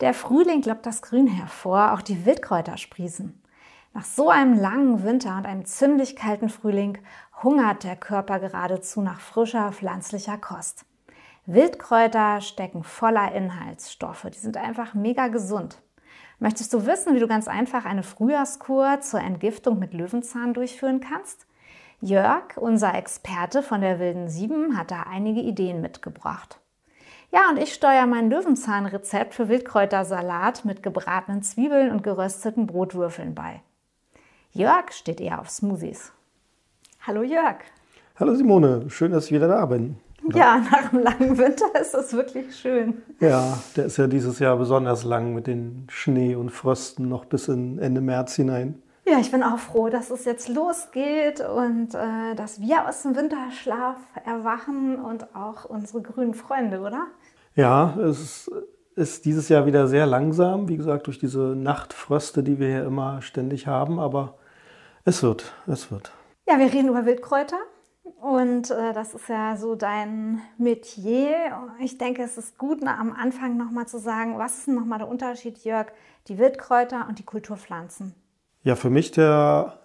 Der Frühling lockt das Grün hervor, auch die Wildkräuter sprießen. Nach so einem langen Winter und einem ziemlich kalten Frühling hungert der Körper geradezu nach frischer pflanzlicher Kost. Wildkräuter stecken voller Inhaltsstoffe, die sind einfach mega gesund. Möchtest du wissen, wie du ganz einfach eine Frühjahrskur zur Entgiftung mit Löwenzahn durchführen kannst? Jörg, unser Experte von der Wilden Sieben, hat da einige Ideen mitgebracht. Ja, und ich steuere mein Löwenzahnrezept für Wildkräutersalat mit gebratenen Zwiebeln und gerösteten Brotwürfeln bei. Jörg steht eher auf Smoothies. Hallo Jörg. Hallo Simone, schön, dass ich wieder da bin. Oder? Ja, nach einem langen Winter ist das wirklich schön. Ja, der ist ja dieses Jahr besonders lang mit den Schnee und Frösten noch bis in Ende März hinein. Ja, ich bin auch froh, dass es jetzt losgeht und äh, dass wir aus dem Winterschlaf erwachen und auch unsere grünen Freunde, oder? Ja, es ist dieses Jahr wieder sehr langsam, wie gesagt, durch diese Nachtfröste, die wir hier immer ständig haben, aber es wird, es wird. Ja, wir reden über Wildkräuter und äh, das ist ja so dein Metier. Ich denke, es ist gut, na, am Anfang nochmal zu sagen, was ist nochmal der Unterschied, Jörg, die Wildkräuter und die Kulturpflanzen? Ja, für mich der,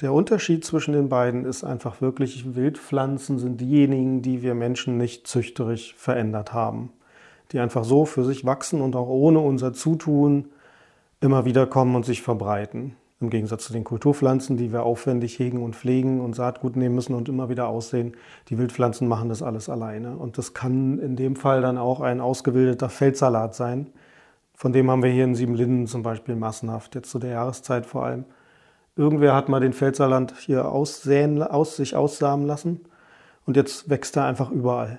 der Unterschied zwischen den beiden ist einfach wirklich, Wildpflanzen sind diejenigen, die wir Menschen nicht züchterisch verändert haben. Die einfach so für sich wachsen und auch ohne unser Zutun immer wieder kommen und sich verbreiten. Im Gegensatz zu den Kulturpflanzen, die wir aufwendig hegen und pflegen und Saatgut nehmen müssen und immer wieder aussehen. Die Wildpflanzen machen das alles alleine. Und das kann in dem Fall dann auch ein ausgebildeter Feldsalat sein, von dem haben wir hier in Siebenlinden zum Beispiel massenhaft, jetzt zu der Jahreszeit vor allem. Irgendwer hat mal den Feldsalat hier aussäen, aus, sich aussamen lassen und jetzt wächst er einfach überall,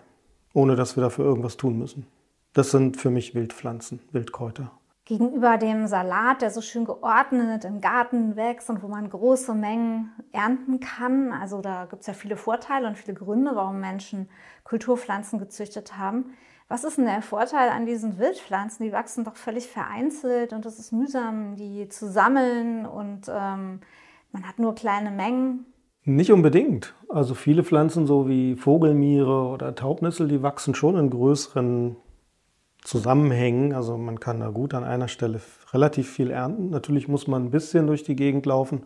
ohne dass wir dafür irgendwas tun müssen. Das sind für mich Wildpflanzen, Wildkräuter. Gegenüber dem Salat, der so schön geordnet im Garten wächst und wo man große Mengen ernten kann, also da gibt es ja viele Vorteile und viele Gründe, warum Menschen Kulturpflanzen gezüchtet haben, was ist denn der Vorteil an diesen Wildpflanzen? Die wachsen doch völlig vereinzelt und es ist mühsam, die zu sammeln und ähm, man hat nur kleine Mengen. Nicht unbedingt. Also viele Pflanzen, so wie Vogelmiere oder Taubnissel, die wachsen schon in größeren Zusammenhängen. Also man kann da gut an einer Stelle relativ viel ernten. Natürlich muss man ein bisschen durch die Gegend laufen,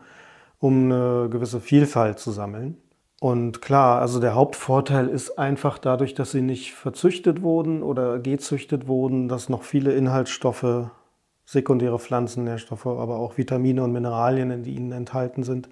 um eine gewisse Vielfalt zu sammeln. Und klar, also der Hauptvorteil ist einfach dadurch, dass sie nicht verzüchtet wurden oder gezüchtet wurden, dass noch viele Inhaltsstoffe, sekundäre Pflanzennährstoffe, aber auch Vitamine und Mineralien in ihnen enthalten sind,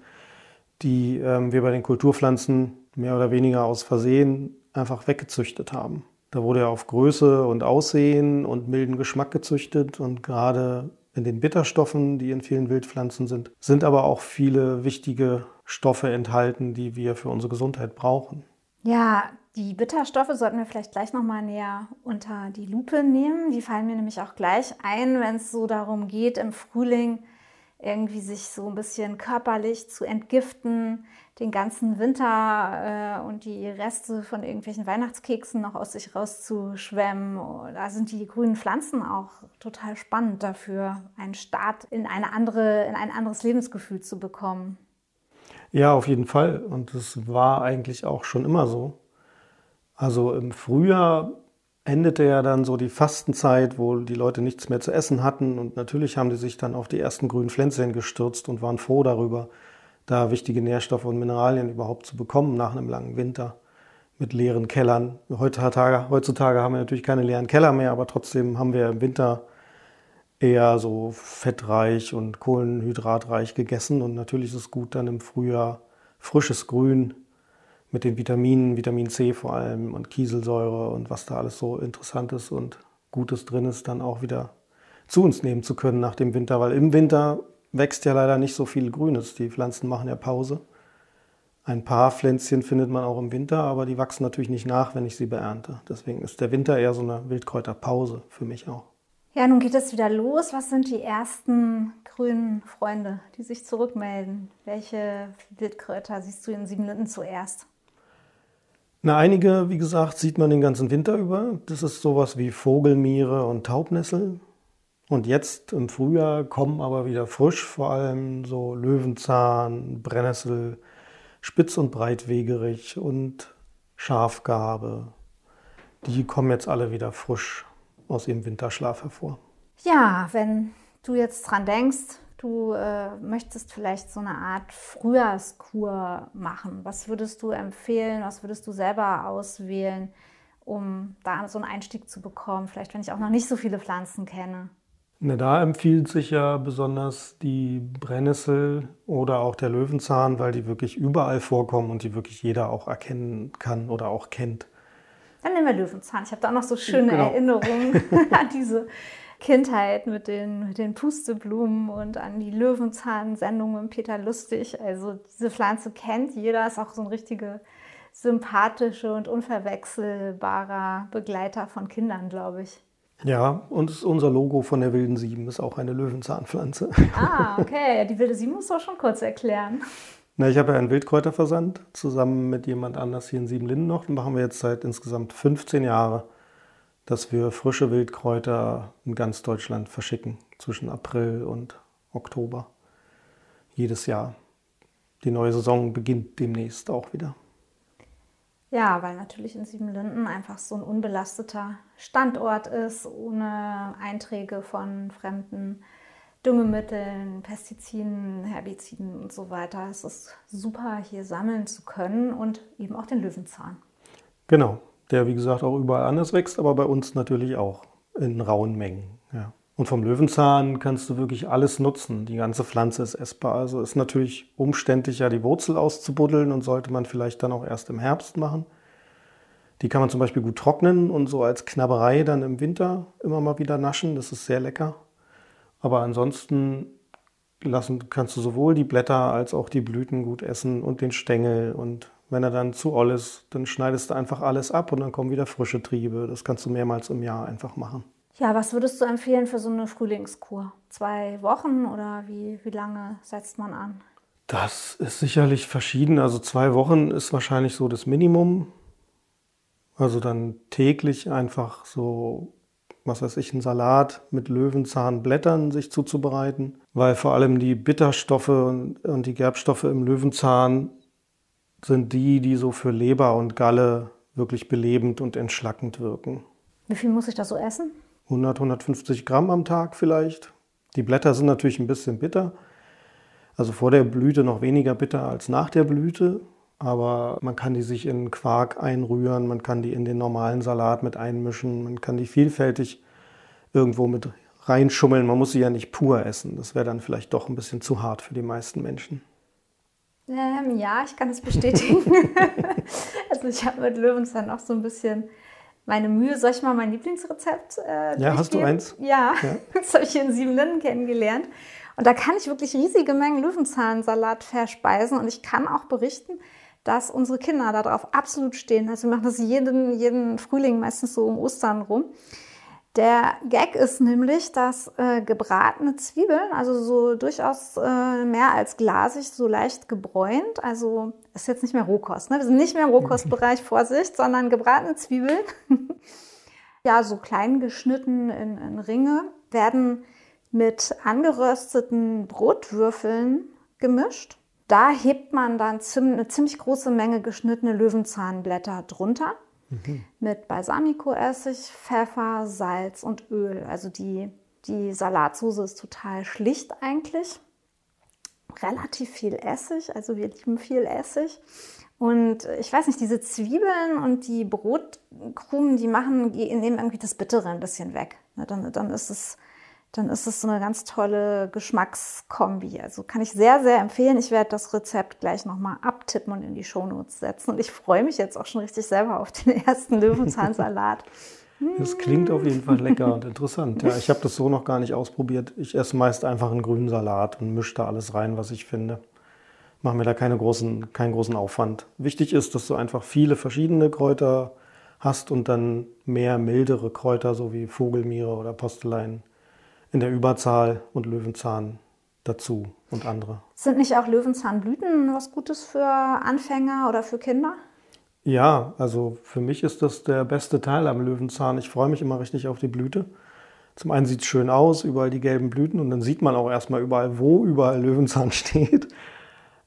die ähm, wir bei den Kulturpflanzen mehr oder weniger aus Versehen einfach weggezüchtet haben. Da wurde ja auf Größe und Aussehen und milden Geschmack gezüchtet und gerade in den Bitterstoffen, die in vielen Wildpflanzen sind, sind aber auch viele wichtige Stoffe enthalten, die wir für unsere Gesundheit brauchen. Ja, die Bitterstoffe sollten wir vielleicht gleich nochmal näher unter die Lupe nehmen. Die fallen mir nämlich auch gleich ein, wenn es so darum geht, im Frühling irgendwie sich so ein bisschen körperlich zu entgiften, den ganzen Winter äh, und die Reste von irgendwelchen Weihnachtskeksen noch aus sich rauszuschwemmen. Da sind die grünen Pflanzen auch total spannend dafür, einen Start in eine andere, in ein anderes Lebensgefühl zu bekommen. Ja, auf jeden Fall. Und das war eigentlich auch schon immer so. Also im Frühjahr endete ja dann so die Fastenzeit, wo die Leute nichts mehr zu essen hatten. Und natürlich haben die sich dann auf die ersten grünen Pflänzchen gestürzt und waren froh darüber, da wichtige Nährstoffe und Mineralien überhaupt zu bekommen nach einem langen Winter mit leeren Kellern. Heutzutage, heutzutage haben wir natürlich keine leeren Keller mehr, aber trotzdem haben wir im Winter eher so fettreich und kohlenhydratreich gegessen. Und natürlich ist es gut, dann im Frühjahr frisches Grün mit den Vitaminen, Vitamin C vor allem und Kieselsäure und was da alles so Interessantes und Gutes drin ist, dann auch wieder zu uns nehmen zu können nach dem Winter. Weil im Winter wächst ja leider nicht so viel Grünes. Die Pflanzen machen ja Pause. Ein paar Pflänzchen findet man auch im Winter, aber die wachsen natürlich nicht nach, wenn ich sie beernte. Deswegen ist der Winter eher so eine Wildkräuterpause für mich auch. Ja, nun geht es wieder los. Was sind die ersten grünen Freunde, die sich zurückmelden? Welche Wildkräuter siehst du in Siebenlinden zuerst? Na, einige, wie gesagt, sieht man den ganzen Winter über. Das ist sowas wie Vogelmiere und Taubnessel. Und jetzt im Frühjahr kommen aber wieder frisch, vor allem so Löwenzahn, Brennnessel, Spitz- und Breitwegerich und Schafgarbe. Die kommen jetzt alle wieder frisch aus ihrem Winterschlaf hervor. Ja, wenn du jetzt dran denkst, du äh, möchtest vielleicht so eine Art Frühjahrskur machen. Was würdest du empfehlen? Was würdest du selber auswählen, um da so einen Einstieg zu bekommen? Vielleicht, wenn ich auch noch nicht so viele Pflanzen kenne. Na, da empfiehlt sich ja besonders die Brennnessel oder auch der Löwenzahn, weil die wirklich überall vorkommen und die wirklich jeder auch erkennen kann oder auch kennt. Dann nehmen wir Löwenzahn. Ich habe da auch noch so schöne Genau. Erinnerungen an diese Kindheit mit den, mit den Pusteblumen und an die Löwenzahn-Sendung mit Peter Lustig. Also diese Pflanze kennt jeder, ist auch so ein richtige sympathische und unverwechselbarer Begleiter von Kindern, glaube ich. Ja, und unser Logo von der Wilden Sieben ist auch eine Löwenzahnpflanze. Ah, okay. Die wilde Sieben musst du auch schon kurz erklären. Na, ich habe ja einen Wildkräuterversand zusammen mit jemand anders hier in Siebenlinden noch. Den machen wir jetzt seit insgesamt 15 Jahren, dass wir frische Wildkräuter in ganz Deutschland verschicken zwischen April und Oktober. Jedes Jahr. Die neue Saison beginnt demnächst auch wieder. Ja, weil natürlich in Siebenlinden einfach so ein unbelasteter Standort ist, ohne Einträge von fremden Düngemitteln, Pestiziden, Herbiziden und so weiter. Es ist super, hier sammeln zu können und eben auch den Löwenzahn. Genau, der wie gesagt auch überall anders wächst, aber bei uns natürlich auch in rauen Mengen. Ja. Und vom Löwenzahn kannst du wirklich alles nutzen. Die ganze Pflanze ist essbar. Also ist natürlich umständlich, ja die Wurzel auszubuddeln und sollte man vielleicht dann auch erst im Herbst machen. Die kann man zum Beispiel gut trocknen und so als Knabberei dann im Winter immer mal wieder naschen. Das ist sehr lecker. Aber ansonsten lassen, kannst du sowohl die Blätter als auch die Blüten gut essen und den Stängel. Und wenn er dann zu oll ist, dann schneidest du einfach alles ab und dann kommen wieder frische Triebe. Das kannst du mehrmals im Jahr einfach machen. Ja, was würdest du empfehlen für so eine Frühlingskur? Zwei Wochen oder wie, wie lange setzt man an? Das ist sicherlich verschieden. Also zwei Wochen ist wahrscheinlich so das Minimum. Also dann täglich einfach so, was weiß ich, einen Salat mit Löwenzahnblättern sich zuzubereiten, weil vor allem die Bitterstoffe und, und die Gerbstoffe im Löwenzahn sind die, die so für Leber und Galle wirklich belebend und entschlackend wirken. Wie viel muss ich da so essen? 100, 150 Gramm am Tag vielleicht. Die Blätter sind natürlich ein bisschen bitter. Also vor der Blüte noch weniger bitter als nach der Blüte. Aber man kann die sich in Quark einrühren, man kann die in den normalen Salat mit einmischen, man kann die vielfältig irgendwo mit reinschummeln. Man muss sie ja nicht pur essen. Das wäre dann vielleicht doch ein bisschen zu hart für die meisten Menschen. Ähm, ja, ich kann es bestätigen. also ich habe mit Löwenzahn auch so ein bisschen meine Mühe. Soll ich mal mein Lieblingsrezept äh, Ja, hast du eins? Ja, Ja. das habe ich hier in Siebenlinden kennengelernt. Und da kann ich wirklich riesige Mengen Löwenzahnsalat verspeisen. Und ich kann auch berichten, dass unsere Kinder darauf absolut stehen. Also wir machen das jeden, jeden Frühling, meistens so um Ostern rum. Der Gag ist nämlich, dass äh, gebratene Zwiebeln, also so durchaus äh, mehr als glasig, so leicht gebräunt, also ist jetzt nicht mehr Rohkost, ne? wir sind nicht mehr im Rohkostbereich, Vorsicht, sondern gebratene Zwiebeln, ja, so klein geschnitten in, in Ringe, werden mit angerösteten Brotwürfeln gemischt. Da hebt man dann eine ziemlich große Menge geschnittene Löwenzahnblätter drunter mit Balsamicoessig, Pfeffer, Salz und Öl. Also die, die Salatsauce ist total schlicht eigentlich. Relativ viel Essig, also wir lieben viel Essig. Und ich weiß nicht, diese Zwiebeln und die Brotkrumen, die machen, nehmen irgendwie das Bittere ein bisschen weg. Ne, Dann, dann ist es dann ist es so eine ganz tolle Geschmackskombi. Also kann ich sehr, sehr empfehlen. Ich werde das Rezept gleich nochmal abtippen und in die Shownotes setzen. Und ich freue mich jetzt auch schon richtig selber auf den ersten Löwenzahnsalat. Das klingt auf jeden Fall lecker und interessant. Ja, ich habe das so noch gar nicht ausprobiert. Ich esse meist einfach einen grünen Salat und mische da alles rein, was ich finde. Mache mir da keine großen, keinen großen Aufwand. Wichtig ist, dass du einfach viele verschiedene Kräuter hast und dann mehr mildere Kräuter, so wie Vogelmiere oder Postelein in der Überzahl und Löwenzahn dazu und andere. Sind nicht auch Löwenzahnblüten was Gutes für Anfänger oder für Kinder? Ja, also für mich ist das der beste Teil am Löwenzahn. Ich freue mich immer richtig auf die Blüte. Zum einen sieht es schön aus, überall die gelben Blüten und dann sieht man auch erstmal überall, wo überall Löwenzahn steht.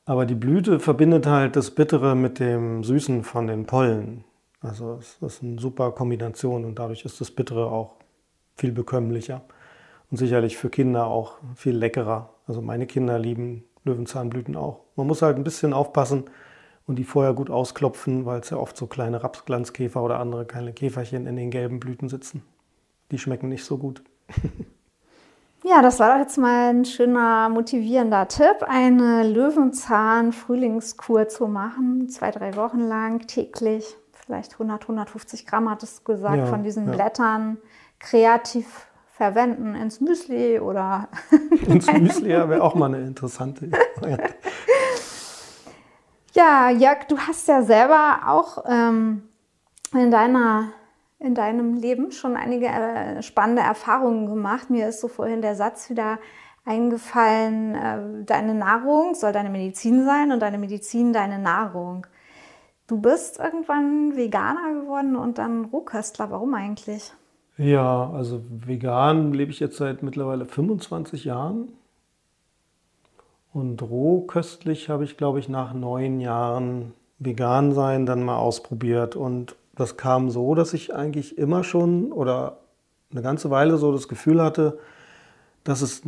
Aber die Blüte verbindet halt das Bittere mit dem Süßen von den Pollen. Also es ist eine super Kombination und dadurch ist das Bittere auch viel bekömmlicher und sicherlich für Kinder auch viel leckerer. Also meine Kinder lieben Löwenzahnblüten auch. Man muss halt ein bisschen aufpassen und die vorher gut ausklopfen, weil es ja oft so kleine Rapsglanzkäfer oder andere kleine Käferchen in den gelben Blüten sitzen. Die schmecken nicht so gut. Ja, das war doch jetzt mal ein schöner, motivierender Tipp, eine Löwenzahn-Frühlingskur zu machen, zwei, drei Wochen lang, täglich, vielleicht 100, 150 Gramm, hattest du gesagt, ja, von diesen ja. Blättern kreativ verwenden ins Müsli oder. ins Müsli ja, wäre auch mal eine interessante. Ja, Jörg, du hast ja selber auch ähm, in deiner in deinem Leben schon einige äh, spannende Erfahrungen gemacht. Mir ist so vorhin der Satz wieder eingefallen, äh, deine Nahrung soll deine Medizin sein und deine Medizin deine Nahrung. Du bist irgendwann Veganer geworden und dann Rohköstler. Warum eigentlich? Ja, also vegan lebe ich jetzt seit mittlerweile 25 Jahren. Und rohköstlich habe ich, glaube ich, nach neun Jahren vegan sein dann mal ausprobiert. Und das kam so, dass ich eigentlich immer schon oder eine ganze Weile so das Gefühl hatte, dass es,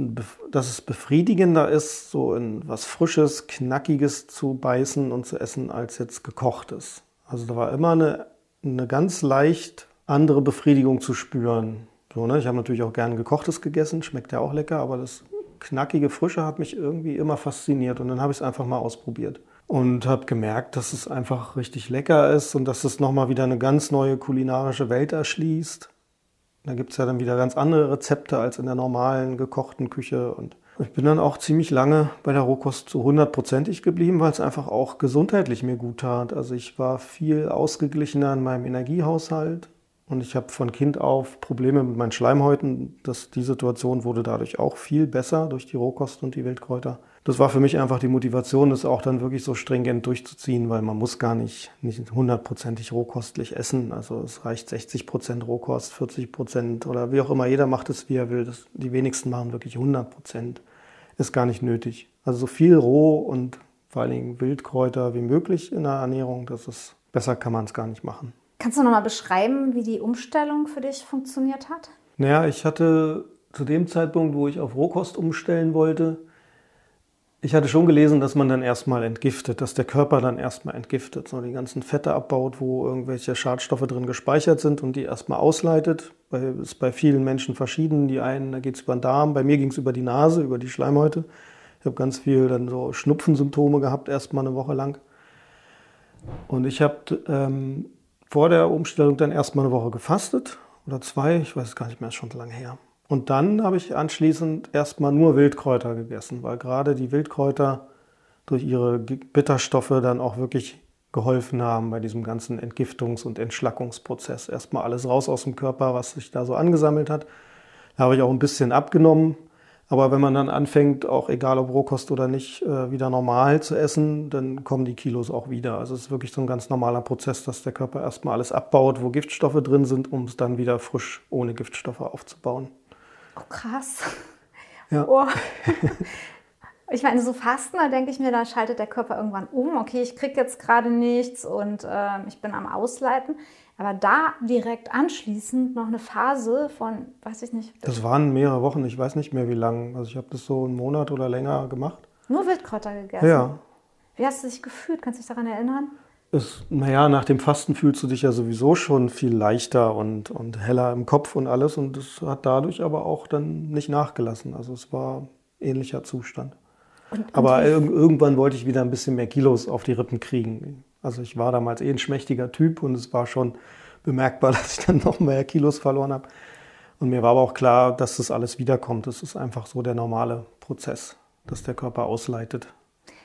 dass es befriedigender ist, so in was Frisches, Knackiges zu beißen und zu essen, als jetzt gekochtes. Also da war immer eine, eine ganz leicht andere Befriedigung zu spüren. So, ne? Ich habe natürlich auch gern gekochtes gegessen, schmeckt ja auch lecker, aber das knackige Frische hat mich irgendwie immer fasziniert und dann habe ich es einfach mal ausprobiert und habe gemerkt, dass es einfach richtig lecker ist und dass es nochmal wieder eine ganz neue kulinarische Welt erschließt. Da gibt es ja dann wieder ganz andere Rezepte als in der normalen gekochten Küche und ich bin dann auch ziemlich lange bei der Rohkost zu hundertprozentig geblieben, weil es einfach auch gesundheitlich mir gut tat. Also ich war viel ausgeglichener in meinem Energiehaushalt und ich habe von Kind auf Probleme mit meinen Schleimhäuten. Das, die Situation wurde dadurch auch viel besser durch die Rohkost und die Wildkräuter. Das war für mich einfach die Motivation, das auch dann wirklich so stringent durchzuziehen, weil man muss gar nicht, nicht hundertprozentig rohkostlich essen. Also es reicht 60 Prozent Rohkost, 40 Prozent oder wie auch immer. Jeder macht es, wie er will. Das, die wenigsten machen wirklich 100 Prozent. Ist gar nicht nötig. Also so viel Roh und vor allen Dingen Wildkräuter wie möglich in der Ernährung, das ist besser kann man es gar nicht machen. Kannst du noch mal beschreiben, wie die Umstellung für dich funktioniert hat? Naja, ich hatte zu dem Zeitpunkt, wo ich auf Rohkost umstellen wollte, ich hatte schon gelesen, dass man dann erstmal entgiftet, dass der Körper dann erstmal entgiftet, so die ganzen Fette abbaut, wo irgendwelche Schadstoffe drin gespeichert sind und die erstmal ausleitet. Das ist bei vielen Menschen verschieden. Die einen, da geht es über den Darm, bei mir ging es über die Nase, über die Schleimhäute. Ich habe ganz viel dann so Schnupfensymptome gehabt, erstmal eine Woche lang. Und ich habe ähm, vor der Umstellung dann erstmal eine Woche gefastet oder zwei, ich weiß es gar nicht mehr, ist schon lange her. Und dann habe ich anschließend erstmal nur Wildkräuter gegessen, weil gerade die Wildkräuter durch ihre Bitterstoffe dann auch wirklich geholfen haben bei diesem ganzen Entgiftungs- und Entschlackungsprozess. Erstmal alles raus aus dem Körper, was sich da so angesammelt hat. Da habe ich auch ein bisschen abgenommen, aber wenn man dann anfängt, auch egal ob Rohkost oder nicht, äh, wieder normal zu essen, dann kommen die Kilos auch wieder. Also es ist wirklich so ein ganz normaler Prozess, dass der Körper erstmal alles abbaut, wo Giftstoffe drin sind, um es dann wieder frisch ohne Giftstoffe aufzubauen. Oh, krass. Ja. Oh. Ich meine, so Fasten, da denke ich mir, da schaltet der Körper irgendwann um. Okay, ich kriege jetzt gerade nichts und äh, ich bin am Ausleiten. Aber da direkt anschließend noch eine Phase von, weiß ich nicht. Das waren mehrere Wochen, ich weiß nicht mehr wie lang. Also ich habe das so einen Monat oder länger gemacht. Nur Wildkräuter gegessen? Ja. Wie hast du dich gefühlt? Kannst du dich daran erinnern? Naja, nach dem Fasten fühlst du dich ja sowieso schon viel leichter und, und heller im Kopf und alles. Und es hat dadurch aber auch dann nicht nachgelassen. Also es war ähnlicher Zustand. Und, und aber irgendwann wollte ich wieder ein bisschen mehr Kilos auf die Rippen kriegen. Also ich war damals eh ein schmächtiger Typ und es war schon bemerkbar, dass ich dann noch mehr Kilos verloren habe. Und mir war aber auch klar, dass das alles wiederkommt. Das ist einfach so der normale Prozess, dass der Körper ausleitet.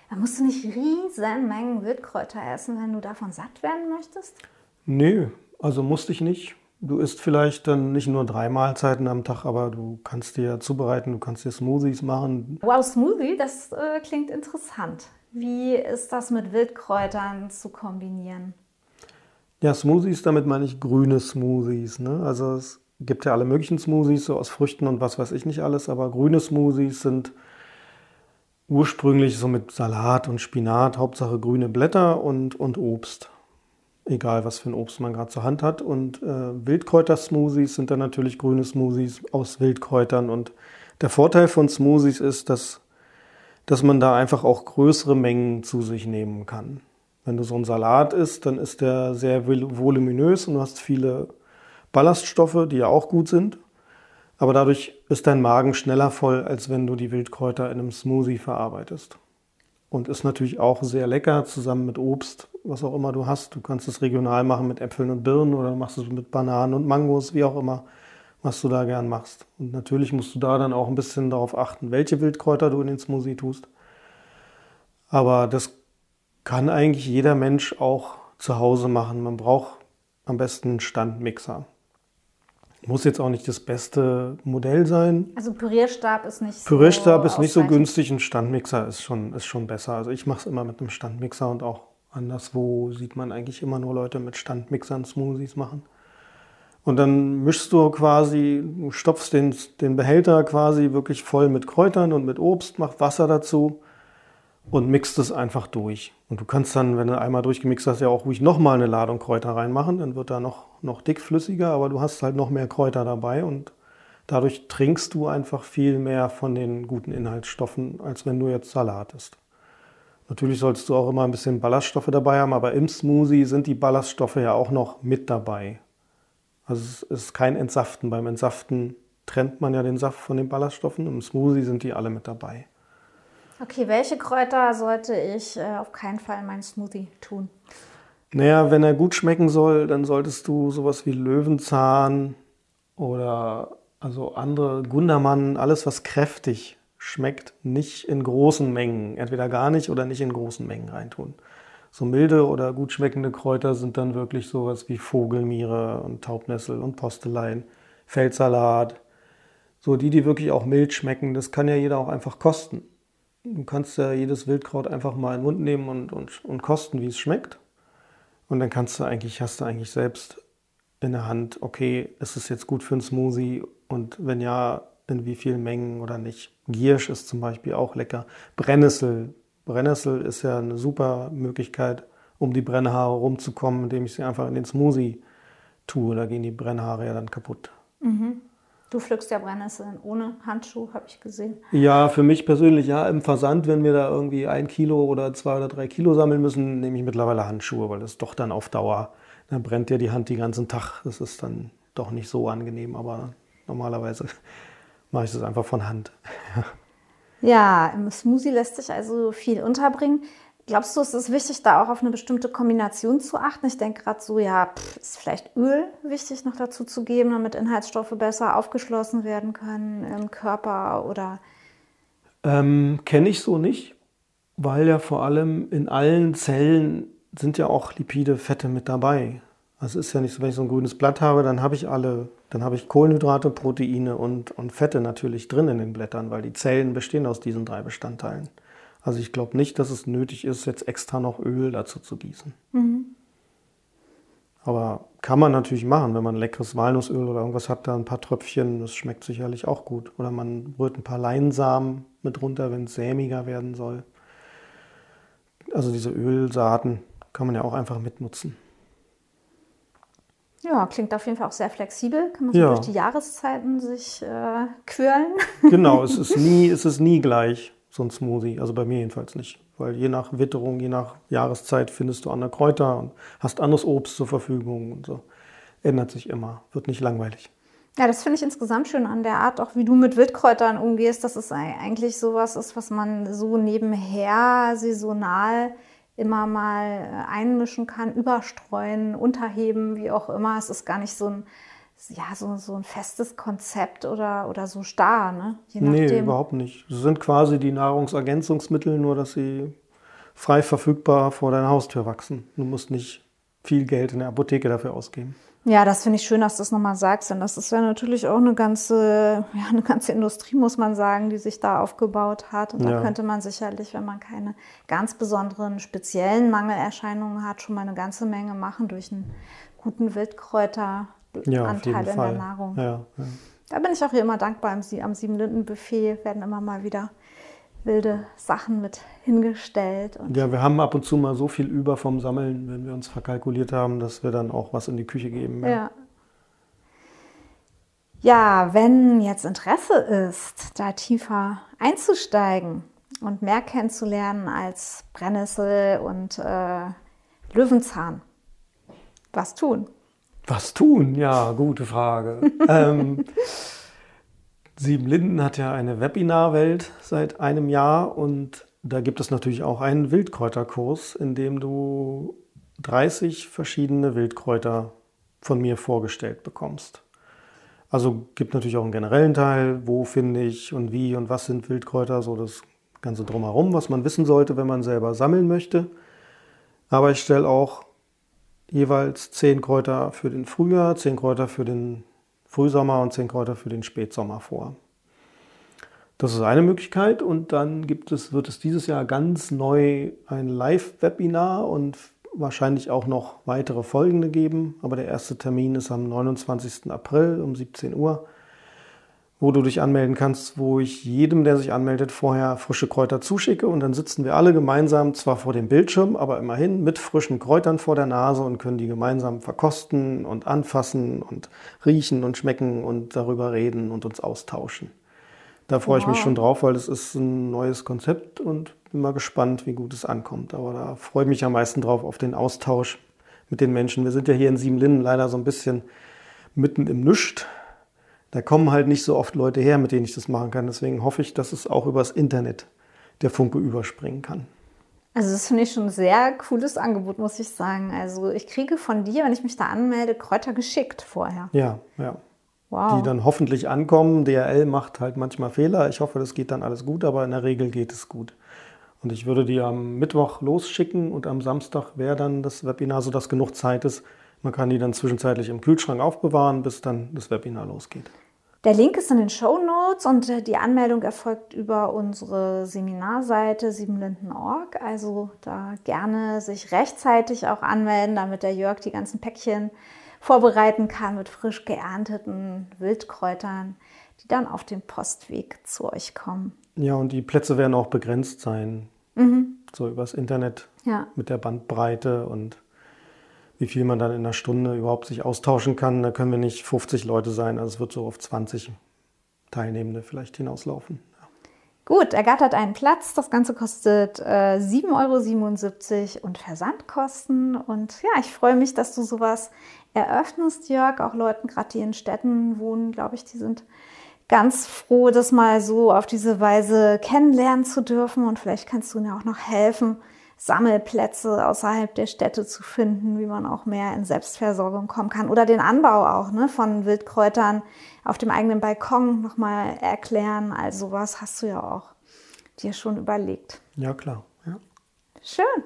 Da musst du nicht riesen Mengen Wildkräuter essen, wenn du davon satt werden möchtest? Nö, Also musste ich nicht. Du isst vielleicht dann nicht nur drei Mahlzeiten am Tag, aber du kannst dir zubereiten, du kannst dir Smoothies machen. Wow, Smoothie, das äh, klingt interessant. Wie ist das mit Wildkräutern zu kombinieren? Ja, Smoothies, damit meine ich grüne Smoothies. Ne? Also es gibt ja alle möglichen Smoothies, so aus Früchten und was weiß ich nicht alles, aber grüne Smoothies sind ursprünglich so mit Salat und Spinat, Hauptsache grüne Blätter und, und Obst egal was für ein Obst man gerade zur Hand hat. Und äh, Wildkräuter-Smoothies sind dann natürlich grüne Smoothies aus Wildkräutern. Und der Vorteil von Smoothies ist, dass, dass man da einfach auch größere Mengen zu sich nehmen kann. Wenn du so einen Salat isst, dann ist der sehr voluminös und du hast viele Ballaststoffe, die ja auch gut sind. Aber dadurch ist dein Magen schneller voll, als wenn du die Wildkräuter in einem Smoothie verarbeitest. Und ist natürlich auch sehr lecker zusammen mit Obst was auch immer du hast. Du kannst es regional machen mit Äpfeln und Birnen oder machst es mit Bananen und Mangos, wie auch immer, was du da gern machst. Und natürlich musst du da dann auch ein bisschen darauf achten, welche Wildkräuter du in den Smoothie tust. Aber das kann eigentlich jeder Mensch auch zu Hause machen. Man braucht am besten einen Standmixer. Muss jetzt auch nicht das beste Modell sein. Also Pürierstab ist nicht Pürierstab so ist nicht so günstig, ein Standmixer ist schon, ist schon besser. Also ich mache es immer mit einem Standmixer und auch Anderswo sieht man eigentlich immer nur Leute mit Standmixern Smoothies machen. Und dann mischst du quasi, stopfst den, den Behälter quasi wirklich voll mit Kräutern und mit Obst, machst Wasser dazu und mixt es einfach durch. Und du kannst dann, wenn du einmal durchgemixt hast, ja auch ruhig nochmal eine Ladung Kräuter reinmachen. Dann wird da noch, noch dickflüssiger, aber du hast halt noch mehr Kräuter dabei und dadurch trinkst du einfach viel mehr von den guten Inhaltsstoffen, als wenn du jetzt Salat isst. Natürlich solltest du auch immer ein bisschen Ballaststoffe dabei haben, aber im Smoothie sind die Ballaststoffe ja auch noch mit dabei. Also es ist kein Entsaften. Beim Entsaften trennt man ja den Saft von den Ballaststoffen. Im Smoothie sind die alle mit dabei. Okay, welche Kräuter sollte ich äh, auf keinen Fall in meinen Smoothie tun? Naja, wenn er gut schmecken soll, dann solltest du sowas wie Löwenzahn oder also andere Gundermann, alles was kräftig schmeckt, nicht in großen Mengen, entweder gar nicht oder nicht in großen Mengen reintun. So milde oder gut schmeckende Kräuter sind dann wirklich sowas wie Vogelmiere und Taubnessel und Postelein, Feldsalat. So die, die wirklich auch mild schmecken, das kann ja jeder auch einfach kosten. Du kannst ja jedes Wildkraut einfach mal in den Mund nehmen und, und, und kosten, wie es schmeckt. Und dann kannst du eigentlich, hast du eigentlich selbst in der Hand, okay, ist es jetzt gut für einen Smoothie? Und wenn ja, in wie vielen Mengen oder nicht. Giersch ist zum Beispiel auch lecker. Brennnessel. Brennnessel ist ja eine super Möglichkeit, um die Brennhaare rumzukommen, indem ich sie einfach in den Smoothie tue. Da gehen die Brennhaare ja dann kaputt. Mhm. Du pflückst ja Brennnesseln ohne Handschuh, habe ich gesehen. Ja, für mich persönlich ja. Im Versand, wenn wir da irgendwie ein Kilo oder zwei oder drei Kilo sammeln müssen, nehme ich mittlerweile Handschuhe, weil das doch dann auf Dauer, dann brennt dir die Hand den ganzen Tag. Das ist dann doch nicht so angenehm, aber normalerweise mache ich das einfach von Hand. ja, im Smoothie lässt sich also viel unterbringen. Glaubst du, es ist wichtig, da auch auf eine bestimmte Kombination zu achten? Ich denke gerade so, ja, pff, ist vielleicht Öl wichtig noch dazu zu geben, damit Inhaltsstoffe besser aufgeschlossen werden können im Körper oder? Ähm, Kenne ich so nicht, weil ja vor allem in allen Zellen sind ja auch Lipide, Fette mit dabei. Es ist ja nicht so, wenn ich so ein grünes Blatt habe, dann habe ich alle, dann habe ich Kohlenhydrate, Proteine und, und Fette natürlich drin in den Blättern, weil die Zellen bestehen aus diesen drei Bestandteilen. Also ich glaube nicht, dass es nötig ist, jetzt extra noch Öl dazu zu gießen. Mhm. Aber kann man natürlich machen, wenn man leckeres Walnussöl oder irgendwas hat, da ein paar Tröpfchen, das schmeckt sicherlich auch gut. Oder man rührt ein paar Leinsamen mit runter, wenn es sämiger werden soll. Also diese Ölsaaten kann man ja auch einfach mitnutzen. Ja, klingt auf jeden Fall auch sehr flexibel. Kann man so ja. durch die Jahreszeiten sich äh, quirlen. Genau, es ist, nie, es ist nie gleich, so ein Smoothie. Also bei mir jedenfalls nicht. Weil je nach Witterung, je nach Jahreszeit findest du andere Kräuter und hast anderes Obst zur Verfügung und so. Ändert sich immer, wird nicht langweilig. Ja, das finde ich insgesamt schön an der Art, auch wie du mit Wildkräutern umgehst, dass es eigentlich sowas ist, was man so nebenher saisonal immer mal äh, einmischen kann, überstreuen, unterheben, wie auch immer. Es ist gar nicht so ein, ja, so, so ein festes Konzept oder, oder so starr, ne? Nee, überhaupt nicht. Es sind quasi die Nahrungsergänzungsmittel, nur dass sie frei verfügbar vor deiner Haustür wachsen. Du musst nicht viel Geld in der Apotheke dafür ausgeben. Ja, das finde ich schön, dass du das nochmal sagst, denn das ist ja natürlich auch eine ganze, ja, eine ganze Industrie, muss man sagen, die sich da aufgebaut hat. Und ja. da könnte man sicherlich, wenn man keine ganz besonderen speziellen Mangelerscheinungen hat, schon mal eine ganze Menge machen durch einen guten Wildkräuteranteil ja, in Fall. der Nahrung. Ja, ja. Da bin ich auch hier immer dankbar. Am, am Sieben-Linden-Buffet werden immer mal wieder wilde Sachen mit hingestellt. ja, wir haben ab und zu mal so viel über vom Sammeln, wenn wir uns verkalkuliert haben, dass wir dann auch was in die Küche geben. Ja. ja. Ja, wenn jetzt Interesse ist, da tiefer einzusteigen und mehr kennenzulernen als Brennnessel und äh, Löwenzahn, was tun? Was tun? Ja, gute Frage. ähm, Sieben Linden hat ja eine Webinarwelt seit einem Jahr und da gibt es natürlich auch einen Wildkräuterkurs, in dem du 30 verschiedene Wildkräuter von mir vorgestellt bekommst. Also gibt natürlich auch einen generellen Teil, wo finde ich und wie und was sind Wildkräuter, so das Ganze drumherum, was man wissen sollte, wenn man selber sammeln möchte. Aber ich stelle auch jeweils zehn Kräuter für den Frühjahr, zehn Kräuter für den Frühsommer und zehn Kräuter für den Spätsommer vor. Das ist eine Möglichkeit und dann gibt es, wird es dieses Jahr ganz neu ein Live-Webinar und wahrscheinlich auch noch weitere folgende geben. Aber der erste Termin ist am 29. April um 17 Uhr wo du dich anmelden kannst, wo ich jedem, der sich anmeldet, vorher frische Kräuter zuschicke und dann sitzen wir alle gemeinsam zwar vor dem Bildschirm, aber immerhin mit frischen Kräutern vor der Nase und können die gemeinsam verkosten und anfassen und riechen und schmecken und darüber reden und uns austauschen. Da freue wow. ich mich schon drauf, weil es ist ein neues Konzept und bin mal gespannt, wie gut es ankommt. Aber da freue ich mich am meisten drauf auf den Austausch mit den Menschen. Wir sind ja hier in Siebenlinden leider so ein bisschen mitten im Nüscht da kommen halt nicht so oft Leute her, mit denen ich das machen kann. Deswegen hoffe ich, dass es auch übers Internet der Funke überspringen kann. Also das finde ich schon ein sehr cooles Angebot, muss ich sagen. Also ich kriege von dir, wenn ich mich da anmelde, Kräuter geschickt vorher. Ja, ja. Wow. Die dann hoffentlich ankommen. DRL macht halt manchmal Fehler. Ich hoffe, das geht dann alles gut, aber in der Regel geht es gut. Und ich würde die am Mittwoch losschicken und am Samstag wäre dann das Webinar, sodass genug Zeit ist. Man kann die dann zwischenzeitlich im Kühlschrank aufbewahren, bis dann das Webinar losgeht. Der Link ist in den Show Notes und äh, die Anmeldung erfolgt über unsere Seminarseite siebenlinden.org. Also da gerne sich rechtzeitig auch anmelden, damit der Jörg die ganzen Päckchen vorbereiten kann mit frisch geernteten Wildkräutern, die dann auf dem Postweg zu euch kommen. Ja, und die Plätze werden auch begrenzt sein. Mhm. So übers Internet ja. mit der Bandbreite und wie viel man dann in einer Stunde überhaupt sich austauschen kann. Da können wir nicht 50 Leute sein, also es wird so auf 20 Teilnehmende vielleicht hinauslaufen. Gut, ergattert einen Platz. Das Ganze kostet äh, 7,77 Euro und Versandkosten. Und ja, ich freue mich, dass du sowas eröffnest, Jörg. Auch Leuten, gerade die in Städten wohnen, glaube ich, die sind ganz froh, das mal so auf diese Weise kennenlernen zu dürfen. Und vielleicht kannst du ihnen auch noch helfen, Sammelplätze außerhalb der Städte zu finden, wie man auch mehr in Selbstversorgung kommen kann. Oder den Anbau auch ne, von Wildkräutern auf dem eigenen Balkon nochmal erklären. Also was hast du ja auch dir schon überlegt. Ja, klar. Ja. Schön.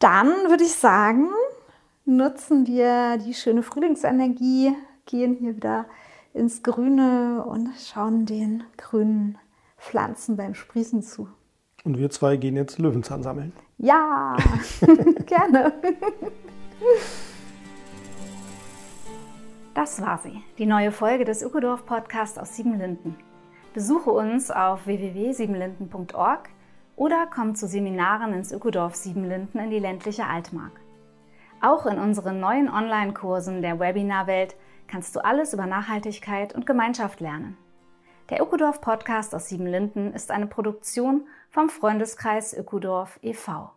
Dann würde ich sagen, nutzen wir die schöne Frühlingsenergie, gehen hier wieder ins Grüne und schauen den grünen Pflanzen beim Sprießen zu. Und wir zwei gehen jetzt Löwenzahn sammeln. Ja, gerne. Das war sie, die neue Folge des Ökodorf Podcasts aus Siebenlinden. Besuche uns auf www.siebenlinden.org oder komm zu Seminaren ins Ökodorf Siebenlinden in die ländliche Altmark. Auch in unseren neuen Online-Kursen der Webinarwelt kannst du alles über Nachhaltigkeit und Gemeinschaft lernen. Der Ökodorf Podcast aus Siebenlinden ist eine Produktion vom Freundeskreis Ökodorf e.V.